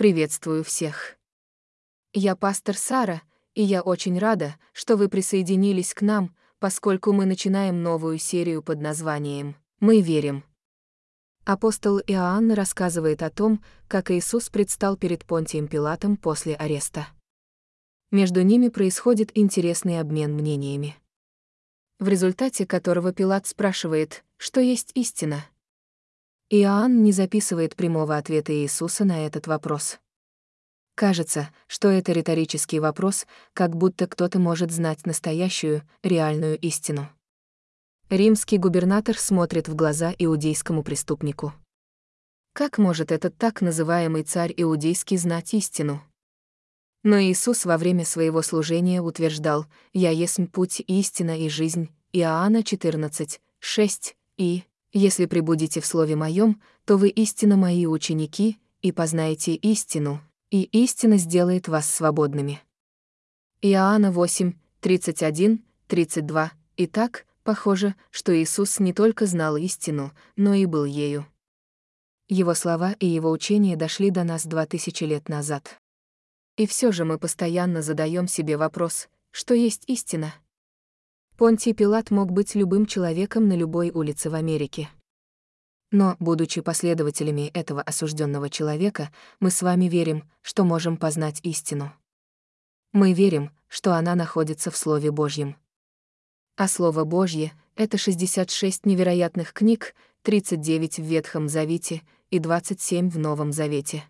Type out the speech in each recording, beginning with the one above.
приветствую всех. Я пастор Сара, и я очень рада, что вы присоединились к нам, поскольку мы начинаем новую серию под названием «Мы верим». Апостол Иоанн рассказывает о том, как Иисус предстал перед Понтием Пилатом после ареста. Между ними происходит интересный обмен мнениями. В результате которого Пилат спрашивает, что есть истина. Иоанн не записывает прямого ответа Иисуса на этот вопрос. Кажется, что это риторический вопрос, как будто кто-то может знать настоящую, реальную истину. Римский губернатор смотрит в глаза иудейскому преступнику. Как может этот так называемый царь иудейский знать истину? Но Иисус во время своего служения утверждал «Я есть путь, истина и жизнь» Иоанна 14, 6, и «Если прибудете в Слове Моем, то вы истинно Мои ученики, и познаете истину, и истина сделает вас свободными». Иоанна 8, 31, 32. Итак, похоже, что Иисус не только знал истину, но и был ею. Его слова и его учения дошли до нас два тысячи лет назад. И все же мы постоянно задаем себе вопрос, что есть истина? Понтий Пилат мог быть любым человеком на любой улице в Америке. Но, будучи последователями этого осужденного человека, мы с вами верим, что можем познать истину. Мы верим, что она находится в Слове Божьем. А Слово Божье — это 66 невероятных книг, 39 в Ветхом Завете и 27 в Новом Завете.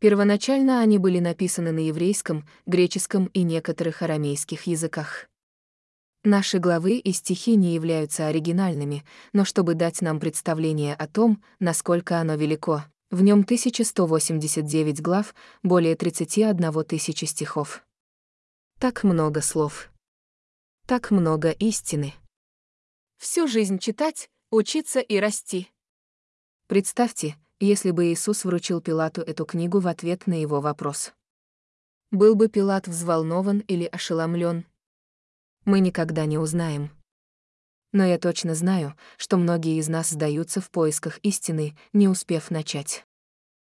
Первоначально они были написаны на еврейском, греческом и некоторых арамейских языках. Наши главы и стихи не являются оригинальными, но чтобы дать нам представление о том, насколько оно велико, в нем 1189 глав, более 31 тысячи стихов. Так много слов. Так много истины. Всю жизнь читать, учиться и расти. Представьте, если бы Иисус вручил Пилату эту книгу в ответ на его вопрос. Был бы Пилат взволнован или ошеломлен, мы никогда не узнаем. Но я точно знаю, что многие из нас сдаются в поисках истины, не успев начать.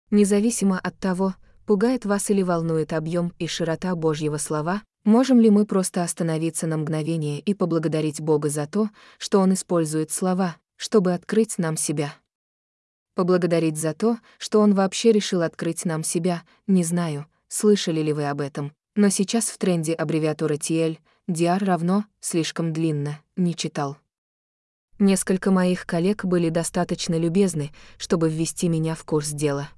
Независимо от того, пугает вас или волнует объем и широта Божьего слова, можем ли мы просто остановиться на мгновение и поблагодарить Бога за то, что Он использует слова, чтобы открыть нам себя? Поблагодарить за то, что Он вообще решил открыть нам себя, не знаю, слышали ли вы об этом, но сейчас в тренде аббревиатура TL, DR равно «слишком длинно», не читал. Несколько моих коллег были достаточно любезны, чтобы ввести меня в курс дела.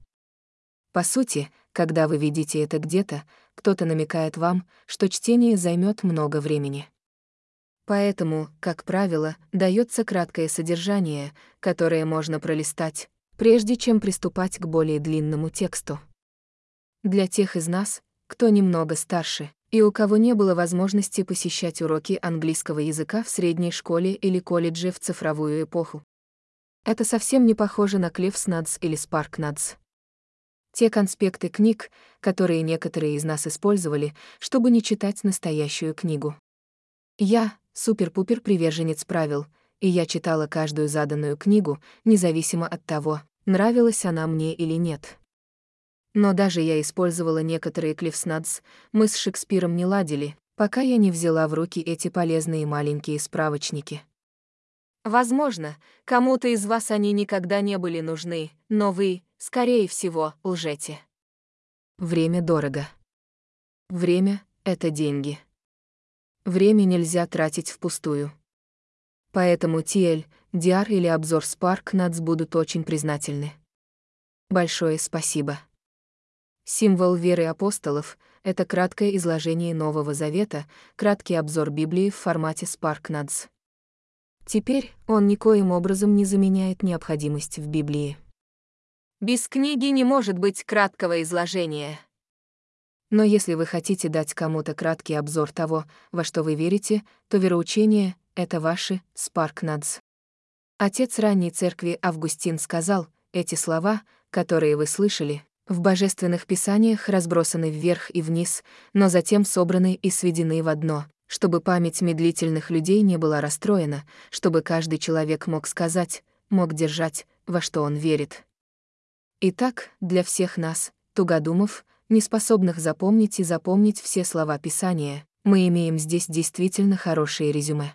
По сути, когда вы видите это где-то, кто-то намекает вам, что чтение займет много времени. Поэтому, как правило, дается краткое содержание, которое можно пролистать, прежде чем приступать к более длинному тексту. Для тех из нас, кто немного старше, и у кого не было возможности посещать уроки английского языка в средней школе или колледже в цифровую эпоху. Это совсем не похоже на Клиффснадс или Спаркнадс. Те конспекты книг, которые некоторые из нас использовали, чтобы не читать настоящую книгу. Я — супер-пупер приверженец правил, и я читала каждую заданную книгу, независимо от того, нравилась она мне или нет. Но даже я использовала некоторые клифснадс, мы с Шекспиром не ладили, пока я не взяла в руки эти полезные маленькие справочники. Возможно, кому-то из вас они никогда не были нужны, но вы, скорее всего, лжете. Время дорого. Время — это деньги. Время нельзя тратить впустую. Поэтому TL, DR или обзор Spark Nuts будут очень признательны. Большое спасибо. Символ веры апостолов — это краткое изложение Нового Завета, краткий обзор Библии в формате SparkNads. Теперь он никоим образом не заменяет необходимость в Библии. Без книги не может быть краткого изложения. Но если вы хотите дать кому-то краткий обзор того, во что вы верите, то вероучение — это ваши SparkNads. Отец ранней церкви Августин сказал, эти слова, которые вы слышали, в божественных писаниях разбросаны вверх и вниз, но затем собраны и сведены в одно, чтобы память медлительных людей не была расстроена, чтобы каждый человек мог сказать, мог держать, во что он верит. Итак, для всех нас, тугодумов, неспособных запомнить и запомнить все слова Писания, мы имеем здесь действительно хорошее резюме.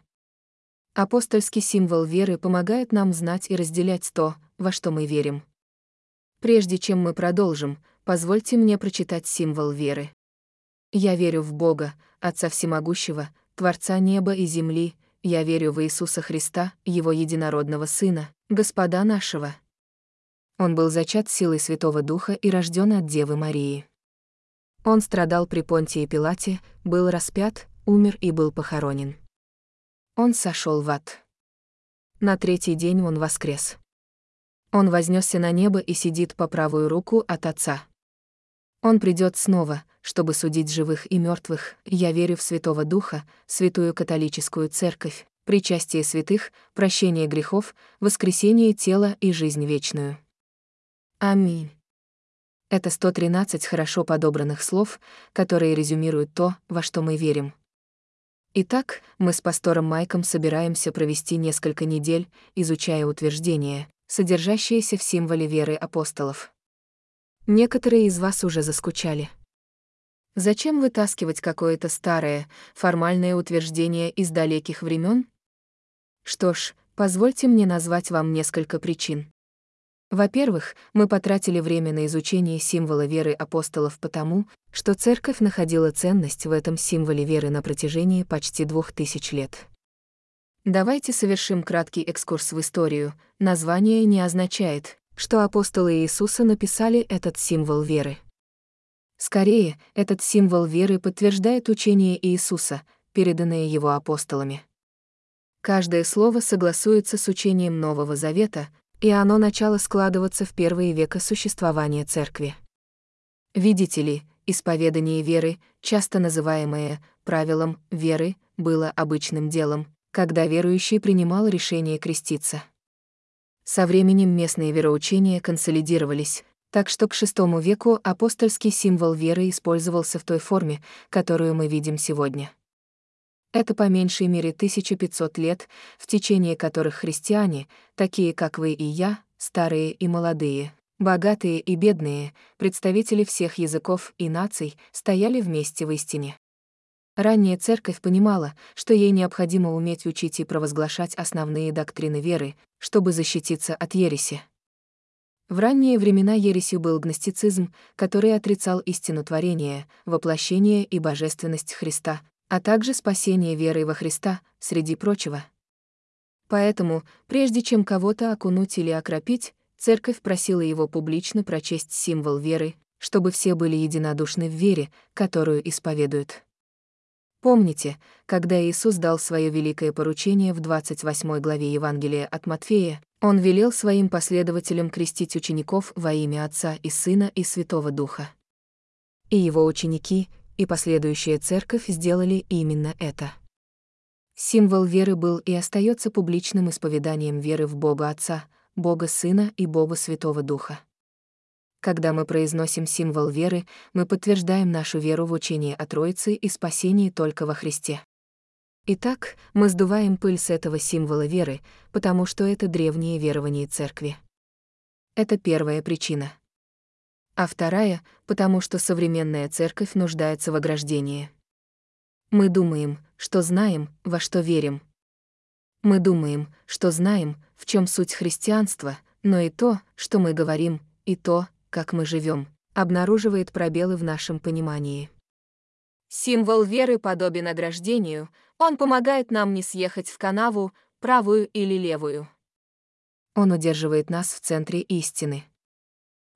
Апостольский символ веры помогает нам знать и разделять то, во что мы верим. Прежде чем мы продолжим, позвольте мне прочитать символ веры. Я верю в Бога, Отца Всемогущего, Творца неба и земли, я верю в Иисуса Христа, Его единородного Сына, Господа нашего. Он был зачат силой Святого Духа и рожден от Девы Марии. Он страдал при Понтии Пилате, был распят, умер и был похоронен. Он сошел в ад. На третий день он воскрес. Он вознесся на небо и сидит по правую руку от Отца. Он придет снова, чтобы судить живых и мертвых. Я верю в Святого Духа, Святую Католическую Церковь, причастие святых, прощение грехов, воскресение тела и жизнь вечную. Аминь. Это 113 хорошо подобранных слов, которые резюмируют то, во что мы верим. Итак, мы с пастором Майком собираемся провести несколько недель, изучая утверждения, содержащиеся в символе веры апостолов. Некоторые из вас уже заскучали. Зачем вытаскивать какое-то старое, формальное утверждение из далеких времен? Что ж, позвольте мне назвать вам несколько причин. Во-первых, мы потратили время на изучение символа веры апостолов потому, что церковь находила ценность в этом символе веры на протяжении почти двух тысяч лет. Давайте совершим краткий экскурс в историю. Название не означает, что апостолы Иисуса написали этот символ веры. Скорее, этот символ веры подтверждает учение Иисуса, переданное его апостолами. Каждое слово согласуется с учением Нового Завета, и оно начало складываться в первые века существования церкви. Видите ли, исповедание веры, часто называемое правилом веры, было обычным делом, когда верующий принимал решение креститься. Со временем местные вероучения консолидировались, так что к VI веку апостольский символ веры использовался в той форме, которую мы видим сегодня. Это по меньшей мере 1500 лет, в течение которых христиане, такие как вы и я, старые и молодые, богатые и бедные, представители всех языков и наций, стояли вместе в истине. Ранняя церковь понимала, что ей необходимо уметь учить и провозглашать основные доктрины веры, чтобы защититься от ереси. В ранние времена ересью был гностицизм, который отрицал истину творения, воплощение и божественность Христа, а также спасение верой во Христа, среди прочего. Поэтому, прежде чем кого-то окунуть или окропить, церковь просила его публично прочесть символ веры, чтобы все были единодушны в вере, которую исповедуют. Помните, когда Иисус дал свое великое поручение в 28 главе Евангелия от Матфея, Он велел своим последователям крестить учеников во имя Отца и Сына и Святого Духа. И его ученики, и последующая церковь сделали именно это. Символ веры был и остается публичным исповеданием веры в Бога Отца, Бога Сына и Бога Святого Духа. Когда мы произносим символ веры, мы подтверждаем нашу веру в учение о Троице и спасении только во Христе. Итак, мы сдуваем пыль с этого символа веры, потому что это древнее верование Церкви. Это первая причина а вторая — потому что современная церковь нуждается в ограждении. Мы думаем, что знаем, во что верим. Мы думаем, что знаем, в чем суть христианства, но и то, что мы говорим, и то, как мы живем, обнаруживает пробелы в нашем понимании. Символ веры подобен ограждению, он помогает нам не съехать в канаву, правую или левую. Он удерживает нас в центре истины.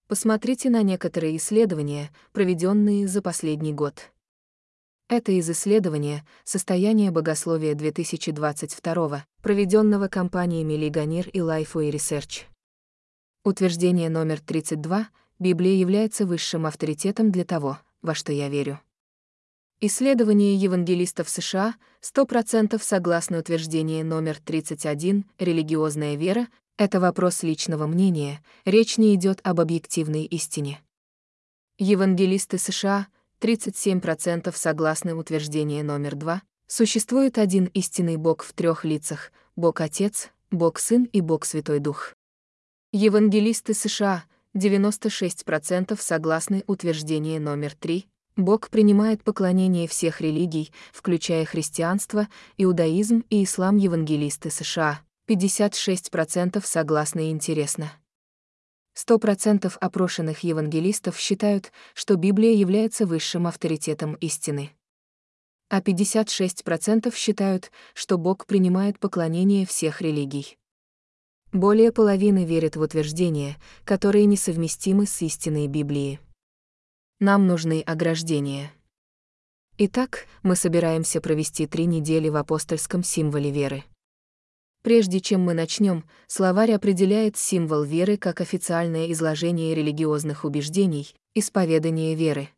Посмотрите на некоторые исследования, проведенные за последний год. Это из исследования «Состояние богословия 2022», проведенного компаниями Лиганир и Lifeway Research. Утверждение номер 32 «Библия является высшим авторитетом для того, во что я верю». Исследование евангелистов США 100% согласно утверждению номер 31 «Религиозная вера это вопрос личного мнения, речь не идет об объективной истине. Евангелисты США, 37% согласны утверждению номер 2, существует один истинный Бог в трех лицах – Бог Отец, Бог Сын и Бог Святой Дух. Евангелисты США, 96% согласны утверждение номер 3. Бог принимает поклонение всех религий, включая христианство, иудаизм и ислам евангелисты США. 56% согласны и интересно. 100% опрошенных евангелистов считают, что Библия является высшим авторитетом истины. А 56% считают, что Бог принимает поклонение всех религий. Более половины верят в утверждения, которые несовместимы с истиной Библии. Нам нужны ограждения. Итак, мы собираемся провести три недели в апостольском символе веры. Прежде чем мы начнем, словарь определяет символ веры как официальное изложение религиозных убеждений, исповедание веры.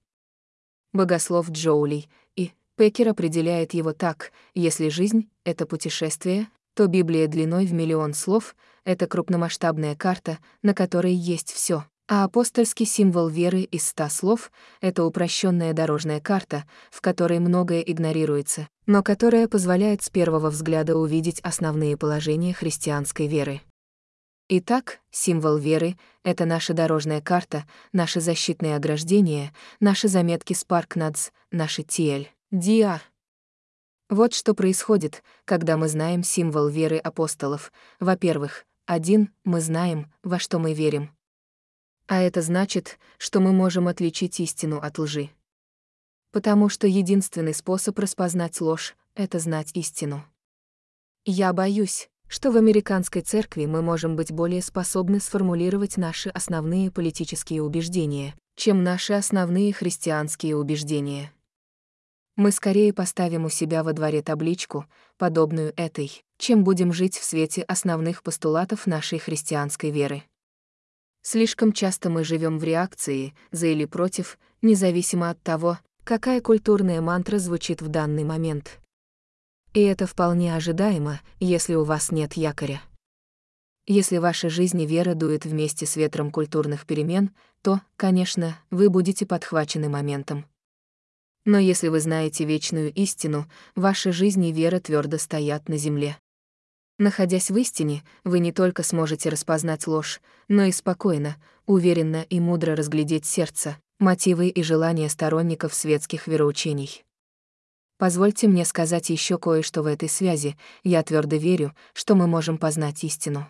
Богослов Джоули и Пекер определяет его так, если жизнь — это путешествие, то Библия длиной в миллион слов — это крупномасштабная карта, на которой есть все. А апостольский символ веры из ста слов — это упрощенная дорожная карта, в которой многое игнорируется, но которая позволяет с первого взгляда увидеть основные положения христианской веры. Итак, символ веры — это наша дорожная карта, наши защитные ограждения, наши заметки Sparknads, наши TL, DR. Вот что происходит, когда мы знаем символ веры апостолов. Во-первых, один, мы знаем, во что мы верим. А это значит, что мы можем отличить истину от лжи. Потому что единственный способ распознать ложь — это знать истину. Я боюсь, что в американской церкви мы можем быть более способны сформулировать наши основные политические убеждения, чем наши основные христианские убеждения. Мы скорее поставим у себя во дворе табличку, подобную этой, чем будем жить в свете основных постулатов нашей христианской веры. Слишком часто мы живем в реакции, за или против, независимо от того, какая культурная мантра звучит в данный момент. И это вполне ожидаемо, если у вас нет якоря. Если ваша жизнь и вера дует вместе с ветром культурных перемен, то, конечно, вы будете подхвачены моментом. Но если вы знаете вечную истину, ваша жизнь и вера твердо стоят на земле. Находясь в истине, вы не только сможете распознать ложь, но и спокойно, уверенно и мудро разглядеть сердце, мотивы и желания сторонников светских вероучений. Позвольте мне сказать еще кое-что в этой связи, я твердо верю, что мы можем познать истину.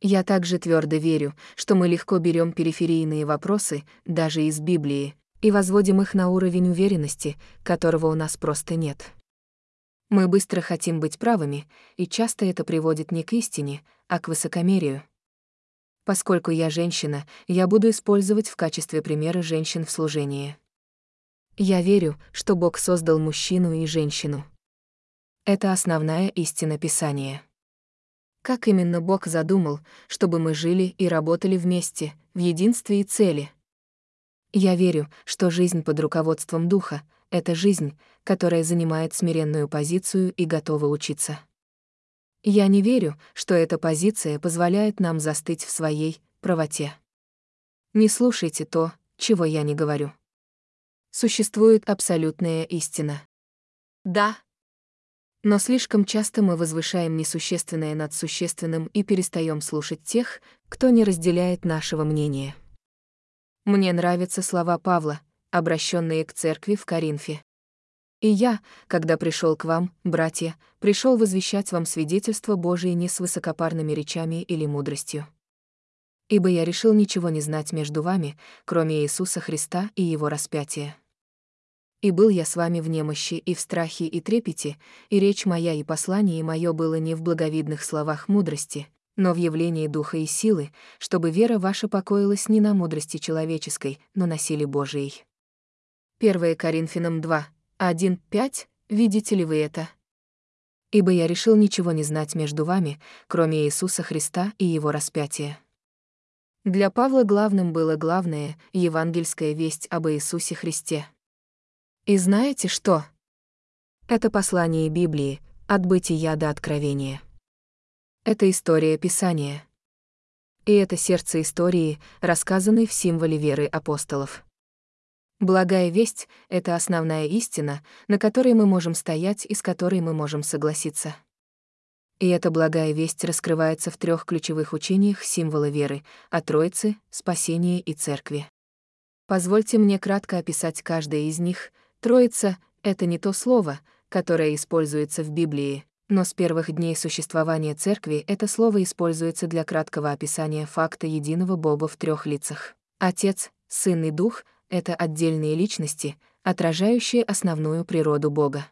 Я также твердо верю, что мы легко берем периферийные вопросы, даже из Библии, и возводим их на уровень уверенности, которого у нас просто нет. Мы быстро хотим быть правыми, и часто это приводит не к истине, а к высокомерию. Поскольку я женщина, я буду использовать в качестве примера женщин в служении. Я верю, что Бог создал мужчину и женщину. Это основная истина Писания. Как именно Бог задумал, чтобы мы жили и работали вместе, в единстве и цели? Я верю, что жизнь под руководством Духа — это жизнь, которая занимает смиренную позицию и готова учиться. Я не верю, что эта позиция позволяет нам застыть в своей правоте. Не слушайте то, чего я не говорю. Существует абсолютная истина. Да. Но слишком часто мы возвышаем несущественное над существенным и перестаем слушать тех, кто не разделяет нашего мнения. Мне нравятся слова Павла, обращенные к церкви в Коринфе. И я, когда пришел к вам, братья, пришел возвещать вам свидетельство Божие не с высокопарными речами или мудростью. Ибо я решил ничего не знать между вами, кроме Иисуса Христа и Его распятия. И был я с вами в немощи и в страхе и трепете, и речь моя и послание мое было не в благовидных словах мудрости, но в явлении духа и силы, чтобы вера ваша покоилась не на мудрости человеческой, но на силе Божией. 1 Коринфянам 2, 1.5. Видите ли вы это? Ибо я решил ничего не знать между вами, кроме Иисуса Христа и Его распятия. Для Павла главным было главное — евангельская весть об Иисусе Христе. И знаете что? Это послание Библии, от бытия до откровения. Это история Писания. И это сердце истории, рассказанной в символе веры апостолов. Благая весть — это основная истина, на которой мы можем стоять и с которой мы можем согласиться. И эта благая весть раскрывается в трех ключевых учениях символа веры — о Троице, спасении и Церкви. Позвольте мне кратко описать каждое из них. Троица — это не то слово, которое используется в Библии, но с первых дней существования Церкви это слово используется для краткого описания факта единого Бога в трех лицах. Отец, Сын и Дух — это отдельные личности, отражающие основную природу Бога.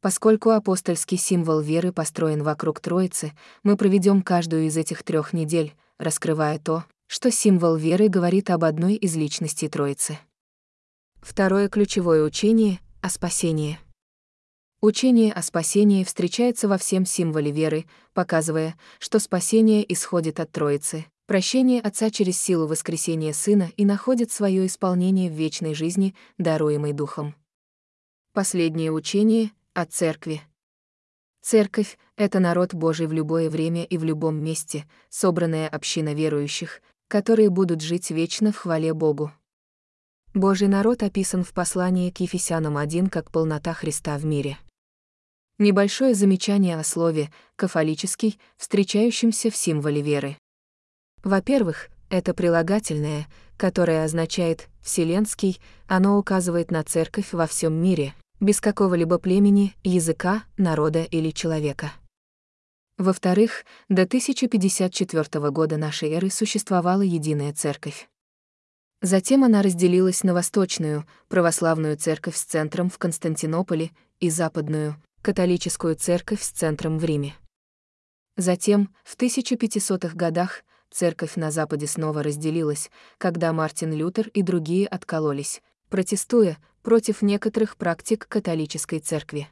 Поскольку апостольский символ веры построен вокруг Троицы, мы проведем каждую из этих трех недель, раскрывая то, что символ веры говорит об одной из личностей Троицы. Второе ключевое учение — о спасении. Учение о спасении встречается во всем символе веры, показывая, что спасение исходит от Троицы, прощение Отца через силу воскресения Сына и находит свое исполнение в вечной жизни, даруемой Духом. Последнее учение о церкви. Церковь — это народ Божий в любое время и в любом месте, собранная община верующих, которые будут жить вечно в хвале Богу. Божий народ описан в послании к Ефесянам 1 как полнота Христа в мире. Небольшое замечание о слове «кафолический», встречающемся в символе веры. Во-первых, это прилагательное, которое означает «вселенский», оно указывает на церковь во всем мире, без какого-либо племени, языка, народа или человека. Во-вторых, до 1054 года нашей эры существовала единая церковь. Затем она разделилась на восточную, православную церковь с центром в Константинополе, и западную, католическую церковь с центром в Риме. Затем, в 1500-х годах, церковь на Западе снова разделилась, когда Мартин Лютер и другие откололись, протестуя против некоторых практик католической церкви.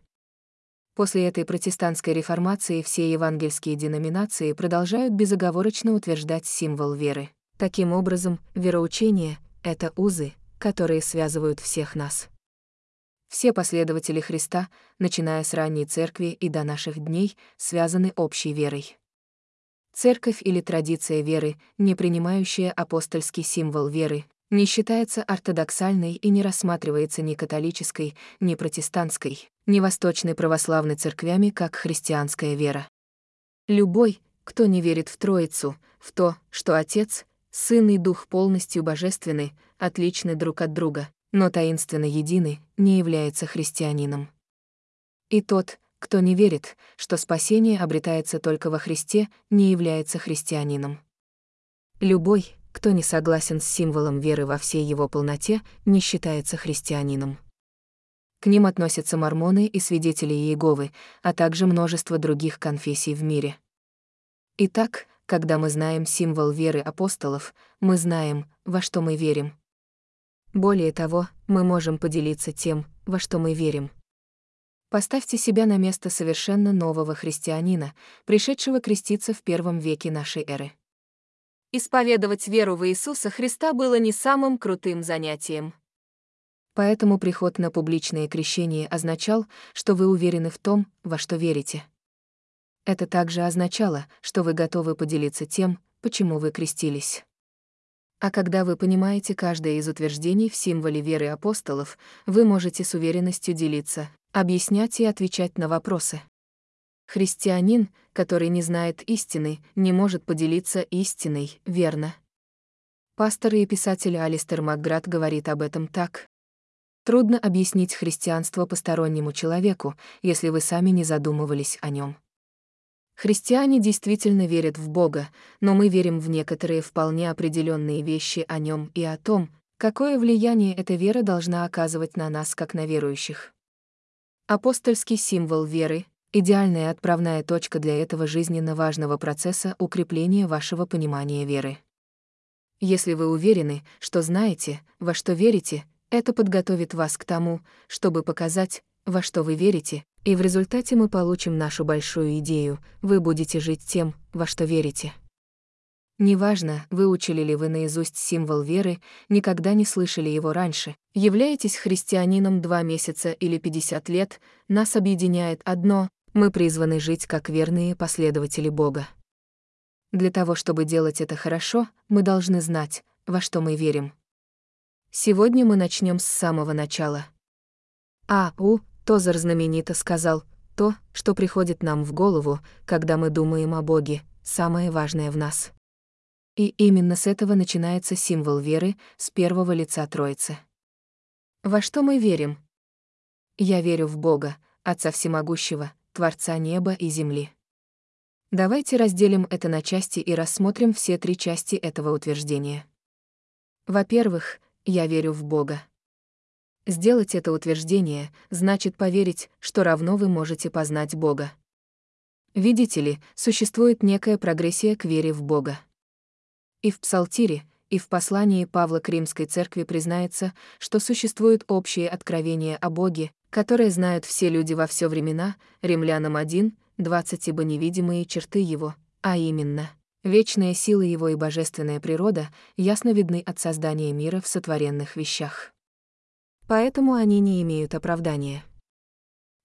После этой протестантской реформации все евангельские деноминации продолжают безоговорочно утверждать символ веры. Таким образом, вероучение — это узы, которые связывают всех нас. Все последователи Христа, начиная с ранней церкви и до наших дней, связаны общей верой. Церковь или традиция веры, не принимающая апостольский символ веры, не считается ортодоксальной и не рассматривается ни католической, ни протестантской, ни восточной православной церквями как христианская вера. Любой, кто не верит в Троицу, в то, что Отец, Сын и Дух полностью божественны, отличны друг от друга, но таинственно едины, не является христианином. И тот, кто не верит, что спасение обретается только во Христе, не является христианином. Любой, кто не согласен с символом веры во всей его полноте, не считается христианином. К ним относятся мормоны и свидетели Иеговы, а также множество других конфессий в мире. Итак, когда мы знаем символ веры апостолов, мы знаем, во что мы верим. Более того, мы можем поделиться тем, во что мы верим. Поставьте себя на место совершенно нового христианина, пришедшего креститься в первом веке нашей эры. Исповедовать веру в Иисуса Христа было не самым крутым занятием. Поэтому приход на публичное крещение означал, что вы уверены в том, во что верите. Это также означало, что вы готовы поделиться тем, почему вы крестились. А когда вы понимаете каждое из утверждений в символе веры апостолов, вы можете с уверенностью делиться, объяснять и отвечать на вопросы. Христианин, который не знает истины, не может поделиться истиной, верно? Пастор и писатель Алистер Макград говорит об этом так. Трудно объяснить христианство постороннему человеку, если вы сами не задумывались о нем. Христиане действительно верят в Бога, но мы верим в некоторые вполне определенные вещи о нем и о том, какое влияние эта вера должна оказывать на нас как на верующих. Апостольский символ веры идеальная отправная точка для этого жизненно важного процесса укрепления вашего понимания веры. Если вы уверены, что знаете, во что верите, это подготовит вас к тому, чтобы показать, во что вы верите, и в результате мы получим нашу большую идею, вы будете жить тем, во что верите. Неважно, выучили ли вы наизусть символ веры, никогда не слышали его раньше, являетесь христианином два месяца или 50 лет, нас объединяет одно мы призваны жить как верные последователи Бога. Для того, чтобы делать это хорошо, мы должны знать, во что мы верим. Сегодня мы начнем с самого начала. А. У. Тозер знаменито сказал, То, что приходит нам в голову, когда мы думаем о Боге, самое важное в нас. И именно с этого начинается символ веры, с первого лица Троицы. Во что мы верим? Я верю в Бога, Отца Всемогущего, Творца неба и земли. Давайте разделим это на части и рассмотрим все три части этого утверждения. Во-первых, я верю в Бога. Сделать это утверждение значит поверить, что равно вы можете познать Бога. Видите ли, существует некая прогрессия к вере в Бога. И в Псалтире, и в послании Павла к Римской церкви признается, что существует общее откровение о Боге, которое знают все люди во все времена, Римлянам 1, 20 ибо невидимые черты его, а именно, вечная сила его и божественная природа ясно видны от создания мира в сотворенных вещах. Поэтому они не имеют оправдания.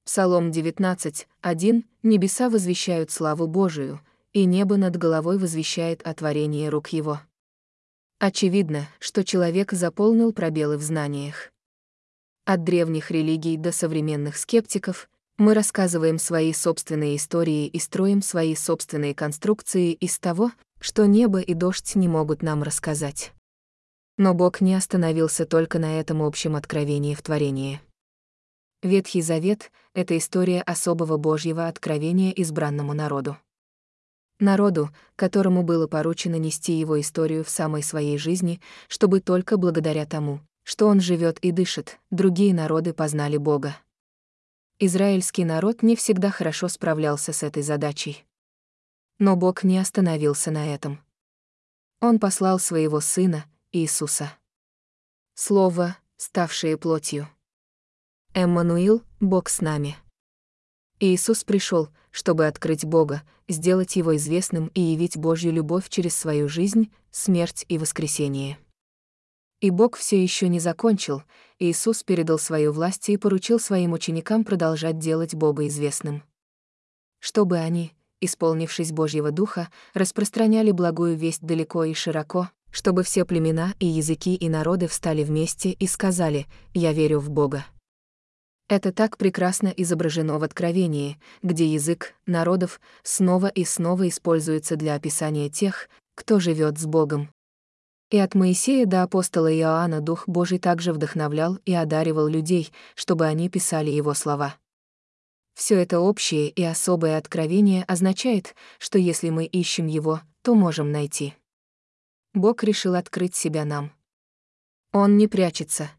Псалом 19, 1 «Небеса возвещают славу Божию, и небо над головой возвещает о творении рук его». Очевидно, что человек заполнил пробелы в знаниях. От древних религий до современных скептиков мы рассказываем свои собственные истории и строим свои собственные конструкции из того, что небо и дождь не могут нам рассказать. Но Бог не остановился только на этом общем откровении в творении. Ветхий Завет — это история особого Божьего откровения избранному народу. Народу, которому было поручено нести его историю в самой своей жизни, чтобы только благодаря тому, что он живет и дышит, другие народы познали Бога. Израильский народ не всегда хорошо справлялся с этой задачей. Но Бог не остановился на этом. Он послал своего Сына, Иисуса. Слово, ставшее плотью. Эммануил, Бог с нами. Иисус пришел, чтобы открыть Бога, сделать Его известным и явить Божью любовь через свою жизнь, смерть и воскресение. И Бог все еще не закончил, Иисус передал свою власть и поручил своим ученикам продолжать делать Бога известным. Чтобы они, исполнившись Божьего Духа, распространяли благую весть далеко и широко, чтобы все племена и языки и народы встали вместе и сказали «Я верю в Бога». Это так прекрасно изображено в Откровении, где язык народов снова и снова используется для описания тех, кто живет с Богом. И от Моисея до апостола Иоанна Дух Божий также вдохновлял и одаривал людей, чтобы они писали его слова. Все это общее и особое откровение означает, что если мы ищем его, то можем найти. Бог решил открыть себя нам. Он не прячется.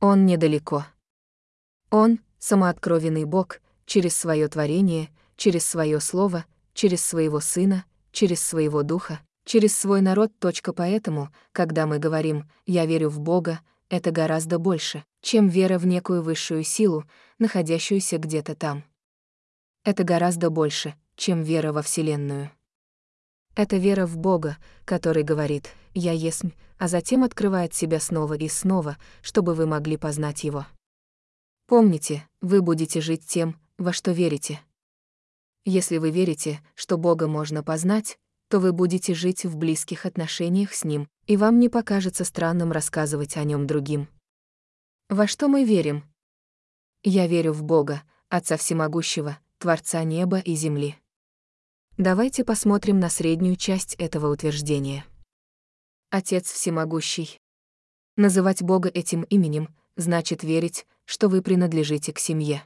Он недалеко. Он — самооткровенный Бог, через свое творение, через свое слово, через своего Сына, через своего Духа, через свой народ. Точка поэтому, когда мы говорим «я верю в Бога», это гораздо больше, чем вера в некую высшую силу, находящуюся где-то там. Это гораздо больше, чем вера во Вселенную. Это вера в Бога, который говорит «Я есмь», а затем открывает себя снова и снова, чтобы вы могли познать Его. Помните, вы будете жить тем, во что верите. Если вы верите, что Бога можно познать, то вы будете жить в близких отношениях с Ним, и вам не покажется странным рассказывать о Нем другим. Во что мы верим? Я верю в Бога, Отца Всемогущего, Творца неба и земли. Давайте посмотрим на среднюю часть этого утверждения. Отец Всемогущий. Называть Бога этим именем значит верить, что вы принадлежите к семье.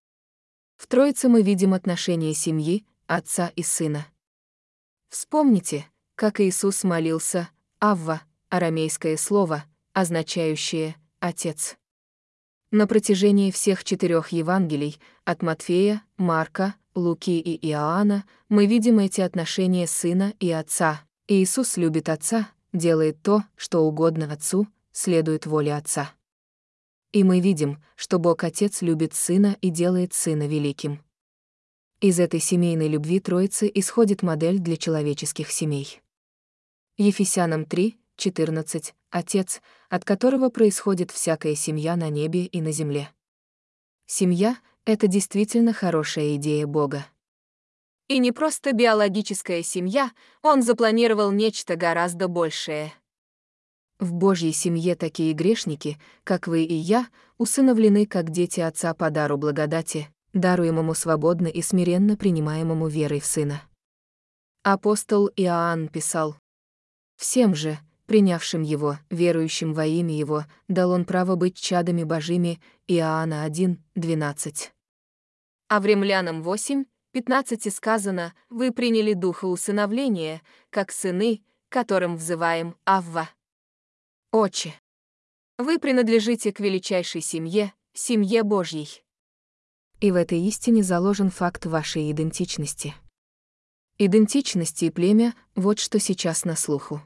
В Троице мы видим отношения семьи, отца и сына. Вспомните, как Иисус молился «Авва», арамейское слово, означающее «отец». На протяжении всех четырех Евангелий, от Матфея, Марка, Луки и Иоанна, мы видим эти отношения сына и отца. Иисус любит отца, делает то, что угодно отцу, следует воле отца. И мы видим, что Бог Отец любит Сына и делает Сына великим. Из этой семейной любви Троицы исходит модель для человеческих семей. Ефесянам 3, 14, Отец, от которого происходит всякая семья на небе и на земле. Семья — это действительно хорошая идея Бога. И не просто биологическая семья, он запланировал нечто гораздо большее. В Божьей семье такие грешники, как вы и я, усыновлены как дети Отца по дару благодати, даруемому свободно и смиренно принимаемому верой в Сына. Апостол Иоанн писал, «Всем же, принявшим Его, верующим во имя Его, дал Он право быть чадами Божими» Иоанна 1, 12. А в Римлянам 8, 15 сказано, «Вы приняли духа усыновления, как сыны, которым взываем Авва». Отче. Вы принадлежите к величайшей семье, семье Божьей. И в этой истине заложен факт вашей идентичности. Идентичность и племя — вот что сейчас на слуху.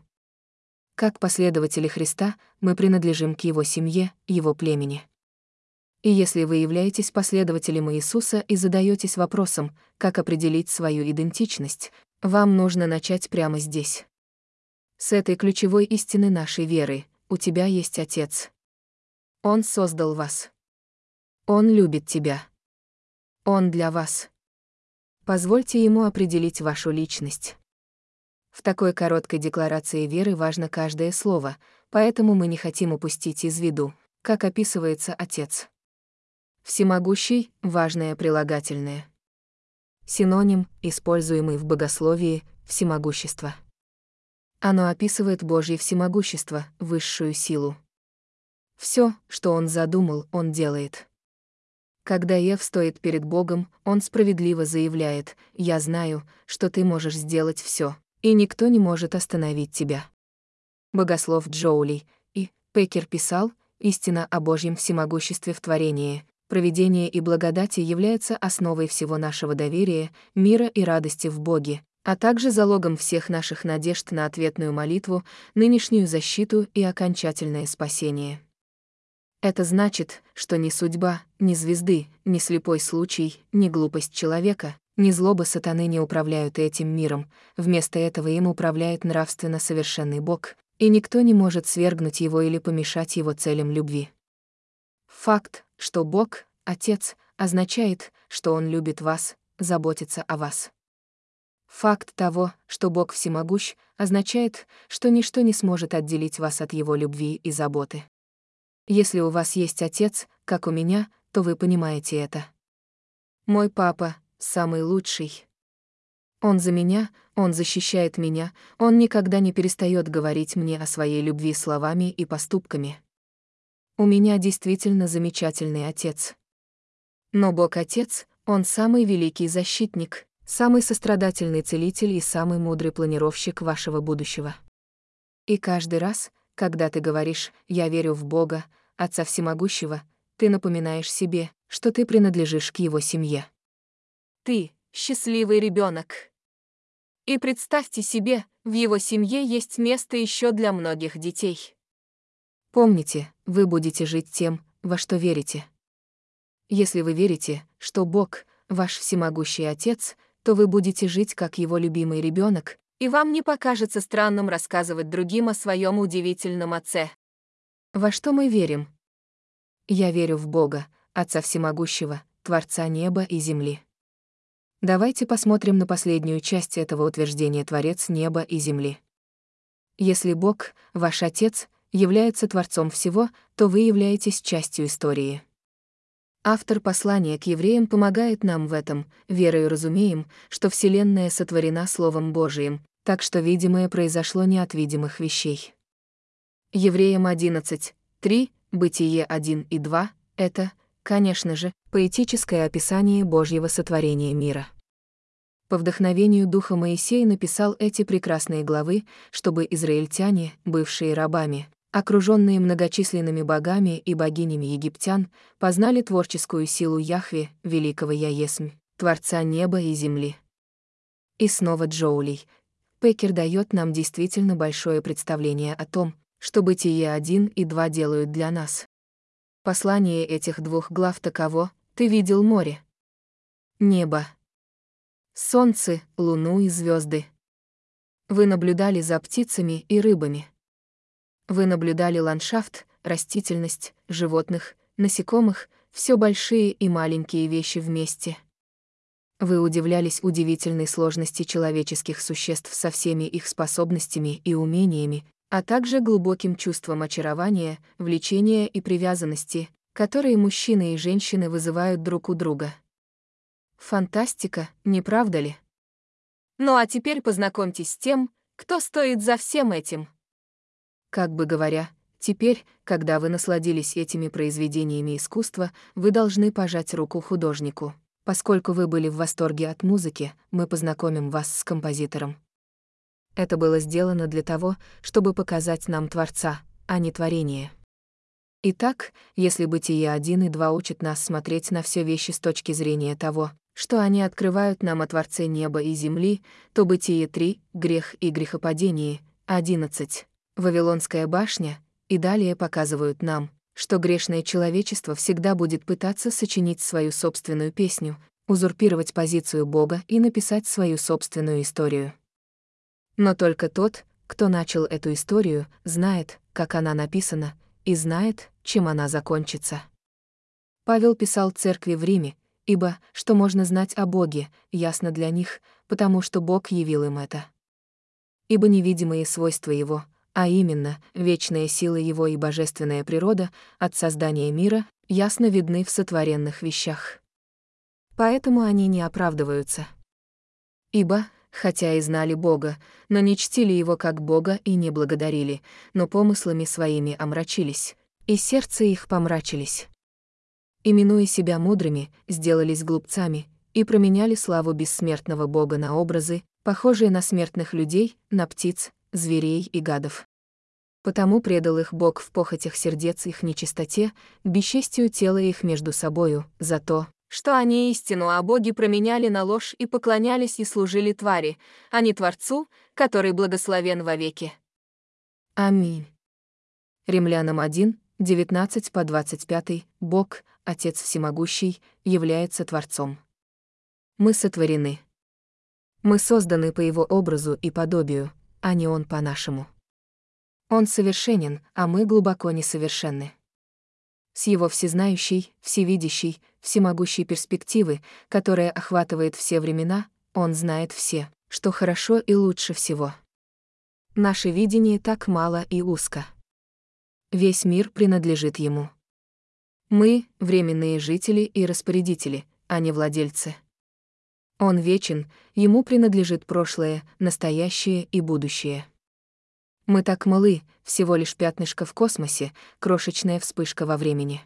Как последователи Христа, мы принадлежим к Его семье, Его племени. И если вы являетесь последователем Иисуса и задаетесь вопросом, как определить свою идентичность, вам нужно начать прямо здесь. С этой ключевой истины нашей веры — у тебя есть Отец. Он создал вас. Он любит тебя. Он для вас. Позвольте ему определить вашу личность. В такой короткой декларации веры важно каждое слово, поэтому мы не хотим упустить из виду, как описывается Отец. Всемогущий — важное прилагательное. Синоним, используемый в богословии, всемогущество. Оно описывает Божье всемогущество, высшую силу. Все, что он задумал, он делает. Когда Ев стоит перед Богом, он справедливо заявляет, «Я знаю, что ты можешь сделать все, и никто не может остановить тебя». Богослов Джоули и Пекер писал, «Истина о Божьем всемогуществе в творении, проведение и благодати является основой всего нашего доверия, мира и радости в Боге, а также залогом всех наших надежд на ответную молитву, нынешнюю защиту и окончательное спасение». Это значит, что ни судьба, ни звезды, ни слепой случай, ни глупость человека, ни злоба сатаны не управляют этим миром, вместо этого им управляет нравственно совершенный Бог, и никто не может свергнуть его или помешать его целям любви. Факт, что Бог, Отец, означает, что Он любит вас, заботится о вас. Факт того, что Бог всемогущ, означает, что ничто не сможет отделить вас от Его любви и заботы. Если у вас есть отец, как у меня, то вы понимаете это. Мой папа — самый лучший. Он за меня, он защищает меня, он никогда не перестает говорить мне о своей любви словами и поступками. У меня действительно замечательный отец. Но Бог-Отец, он самый великий защитник, самый сострадательный целитель и самый мудрый планировщик вашего будущего. И каждый раз, когда ты говоришь «я верю в Бога», Отца Всемогущего, ты напоминаешь себе, что ты принадлежишь к его семье. Ты — счастливый ребенок. И представьте себе, в его семье есть место еще для многих детей. Помните, вы будете жить тем, во что верите. Если вы верите, что Бог — ваш всемогущий Отец, то вы будете жить как его любимый ребенок, и вам не покажется странным рассказывать другим о своем удивительном отце. Во что мы верим? Я верю в Бога, Отца Всемогущего, Творца неба и земли. Давайте посмотрим на последнюю часть этого утверждения Творец неба и земли. Если Бог, ваш Отец, является Творцом всего, то вы являетесь частью истории. Автор послания к евреям помогает нам в этом, верою разумеем, что Вселенная сотворена Словом Божиим, так что видимое произошло не от видимых вещей. Евреям 11, 3, Бытие 1 и 2 — это, конечно же, поэтическое описание Божьего сотворения мира. По вдохновению Духа Моисей написал эти прекрасные главы, чтобы израильтяне, бывшие рабами, окруженные многочисленными богами и богинями египтян, познали творческую силу Яхве, великого Яесмь, Творца неба и земли. И снова Джоулей. Пекер дает нам действительно большое представление о том, что Бытие 1 и 2 делают для нас. Послание этих двух глав таково «Ты видел море, небо, солнце, луну и звезды. Вы наблюдали за птицами и рыбами. Вы наблюдали ландшафт, растительность, животных, насекомых, все большие и маленькие вещи вместе. Вы удивлялись удивительной сложности человеческих существ со всеми их способностями и умениями, а также глубоким чувством очарования, влечения и привязанности, которые мужчины и женщины вызывают друг у друга. Фантастика, не правда ли? Ну а теперь познакомьтесь с тем, кто стоит за всем этим. Как бы говоря, теперь, когда вы насладились этими произведениями искусства, вы должны пожать руку художнику. Поскольку вы были в восторге от музыки, мы познакомим вас с композитором. Это было сделано для того, чтобы показать нам Творца, а не творение. Итак, если Бытие 1 и 2 учат нас смотреть на все вещи с точки зрения того, что они открывают нам о Творце неба и земли, то Бытие 3, грех и грехопадение, 11, Вавилонская башня, и далее показывают нам, что грешное человечество всегда будет пытаться сочинить свою собственную песню, узурпировать позицию Бога и написать свою собственную историю. Но только тот, кто начал эту историю, знает, как она написана, и знает, чем она закончится. Павел писал церкви в Риме, ибо что можно знать о Боге, ясно для них, потому что Бог явил им это. Ибо невидимые свойства Его, а именно, вечная сила Его и божественная природа от создания мира, ясно видны в сотворенных вещах. Поэтому они не оправдываются. Ибо, хотя и знали Бога, но не чтили Его как Бога и не благодарили, но помыслами своими омрачились, и сердце их помрачились. Именуя себя мудрыми, сделались глупцами и променяли славу бессмертного Бога на образы, похожие на смертных людей, на птиц, зверей и гадов. Потому предал их Бог в похотях сердец их нечистоте, бесчестию тела их между собою, за то, что они истину о Боге променяли на ложь и поклонялись и служили твари, а не Творцу, который благословен вовеки. Аминь. Римлянам 1, 19 по 25, Бог, Отец Всемогущий, является Творцом. Мы сотворены. Мы созданы по Его образу и подобию, а не Он по-нашему. Он совершенен, а мы глубоко несовершенны с его всезнающей, всевидящей, всемогущей перспективы, которая охватывает все времена, он знает все, что хорошо и лучше всего. Наше видение так мало и узко. Весь мир принадлежит ему. Мы — временные жители и распорядители, а не владельцы. Он вечен, ему принадлежит прошлое, настоящее и будущее. Мы так малы, всего лишь пятнышко в космосе, крошечная вспышка во времени.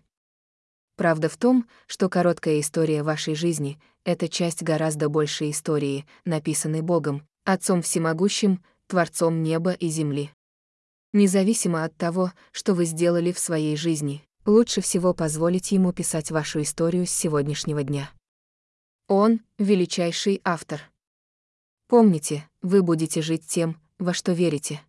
Правда в том, что короткая история вашей жизни — это часть гораздо большей истории, написанной Богом, Отцом Всемогущим, Творцом неба и земли. Независимо от того, что вы сделали в своей жизни, лучше всего позволить ему писать вашу историю с сегодняшнего дня. Он — величайший автор. Помните, вы будете жить тем, во что верите.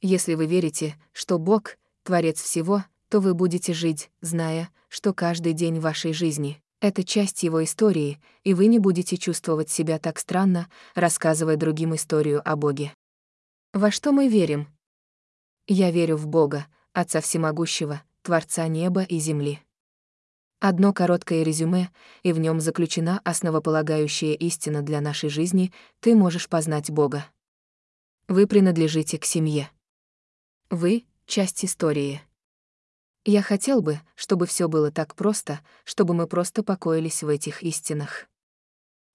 Если вы верите, что Бог — Творец всего, то вы будете жить, зная, что каждый день вашей жизни — это часть его истории, и вы не будете чувствовать себя так странно, рассказывая другим историю о Боге. Во что мы верим? Я верю в Бога, Отца Всемогущего, Творца неба и земли. Одно короткое резюме, и в нем заключена основополагающая истина для нашей жизни — ты можешь познать Бога. Вы принадлежите к семье. Вы — часть истории. Я хотел бы, чтобы все было так просто, чтобы мы просто покоились в этих истинах.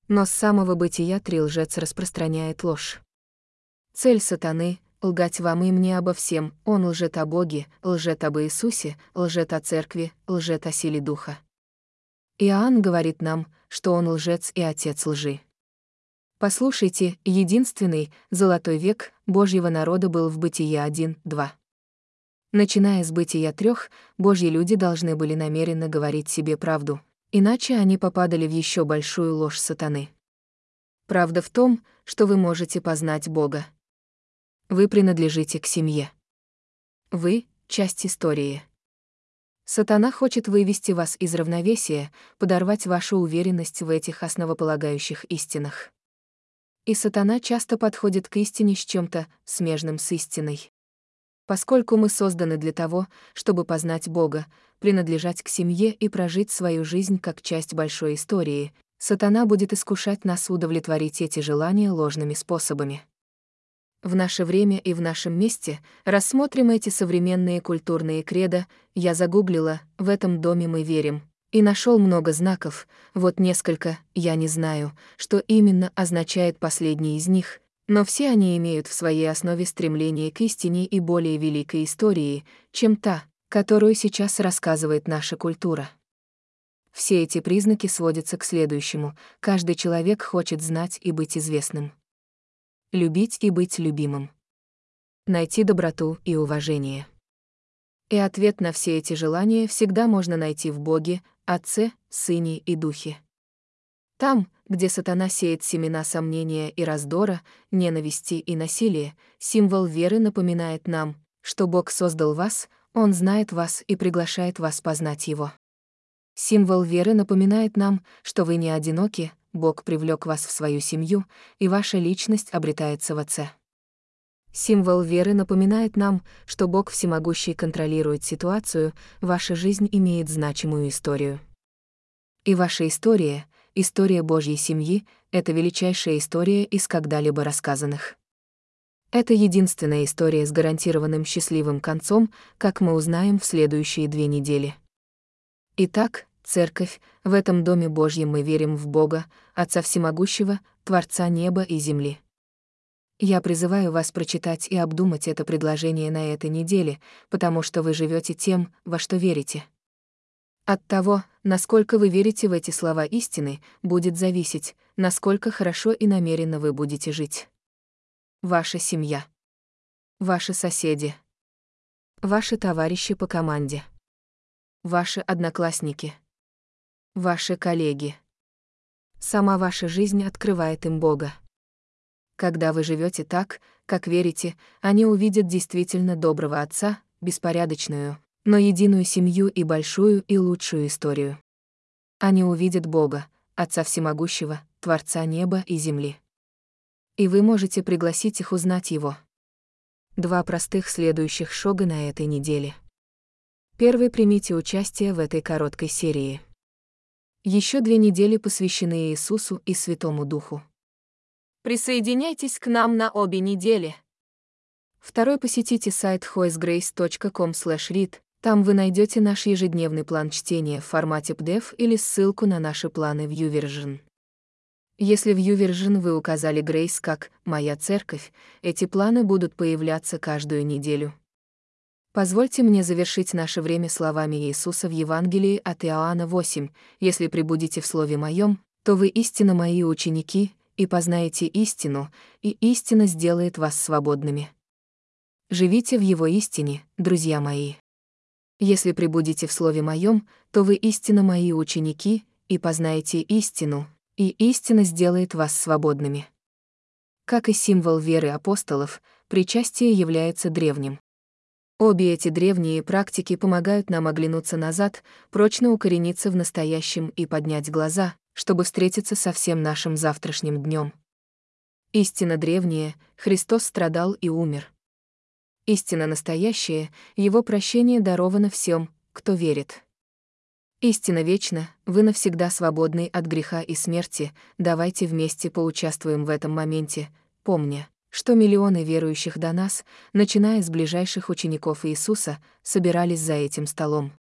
Но с самого бытия три лжец распространяет ложь. Цель сатаны — лгать вам и мне обо всем, он лжет о Боге, лжет об Иисусе, лжет о Церкви, лжет о силе Духа. Иоанн говорит нам, что он лжец и отец лжи. Послушайте, единственный, золотой век Божьего народа был в Бытие 1, 2. Начиная с Бытия 3, Божьи люди должны были намеренно говорить себе правду, иначе они попадали в еще большую ложь сатаны. Правда в том, что вы можете познать Бога. Вы принадлежите к семье. Вы — часть истории. Сатана хочет вывести вас из равновесия, подорвать вашу уверенность в этих основополагающих истинах. И сатана часто подходит к истине с чем-то смежным с истиной. Поскольку мы созданы для того, чтобы познать Бога, принадлежать к семье и прожить свою жизнь как часть большой истории, сатана будет искушать нас удовлетворить эти желания ложными способами. В наше время и в нашем месте рассмотрим эти современные культурные кредо, я загуглила «В этом доме мы верим», И нашел много знаков, вот несколько, я не знаю, что именно означает последний из них, но все они имеют в своей основе стремление к истине и более великой истории, чем та, которую сейчас рассказывает наша культура. Все эти признаки сводятся к следующему. Каждый человек хочет знать и быть известным. Любить и быть любимым. Найти доброту и уважение. И ответ на все эти желания всегда можно найти в Боге, Отце, Сыне и Духе. Там, где сатана сеет семена сомнения и раздора, ненависти и насилия, символ веры напоминает нам, что Бог создал вас, Он знает вас и приглашает вас познать Его. Символ веры напоминает нам, что вы не одиноки, Бог привлек вас в свою семью, и ваша личность обретается в Отце. Символ веры напоминает нам, что Бог всемогущий контролирует ситуацию, ваша жизнь имеет значимую историю. И ваша история, история Божьей семьи, это величайшая история из когда-либо рассказанных. Это единственная история с гарантированным счастливым концом, как мы узнаем в следующие две недели. Итак, Церковь, в этом Доме Божьем мы верим в Бога, Отца Всемогущего, Творца неба и земли. Я призываю вас прочитать и обдумать это предложение на этой неделе, потому что вы живете тем, во что верите. От того, насколько вы верите в эти слова истины, будет зависеть, насколько хорошо и намеренно вы будете жить. Ваша семья. Ваши соседи. Ваши товарищи по команде. Ваши одноклассники. Ваши коллеги. Сама ваша жизнь открывает им Бога. Когда вы живете так, как верите, они увидят действительно доброго отца, беспорядочную, но единую семью и большую и лучшую историю. Они увидят Бога, Отца Всемогущего, Творца неба и земли. И вы можете пригласить их узнать Его. Два простых следующих шога на этой неделе. Первый примите участие в этой короткой серии. Еще две недели посвящены Иисусу и Святому Духу. Присоединяйтесь к нам на обе недели. Второй посетите сайт hoisgrace.com read там вы найдете наш ежедневный план чтения в формате PDF или ссылку на наши планы в YouVersion. Если в YouVersion вы указали Grace как «Моя церковь», эти планы будут появляться каждую неделю. Позвольте мне завершить наше время словами Иисуса в Евангелии от Иоанна 8. «Если прибудете в Слове Моем, то вы истинно мои ученики, и познаете истину, и истина сделает вас свободными. Живите в его истине, друзья мои. Если прибудете в Слове Моем, то вы истинно мои ученики, и познаете истину, и истина сделает вас свободными. Как и символ веры апостолов, причастие является древним. Обе эти древние практики помогают нам оглянуться назад, прочно укорениться в настоящем и поднять глаза, чтобы встретиться со всем нашим завтрашним днем. Истина древняя, Христос страдал и умер. Истина настоящая, Его прощение даровано всем, кто верит. Истина вечна, вы навсегда свободны от греха и смерти, давайте вместе поучаствуем в этом моменте, помня, что миллионы верующих до нас, начиная с ближайших учеников Иисуса, собирались за этим столом.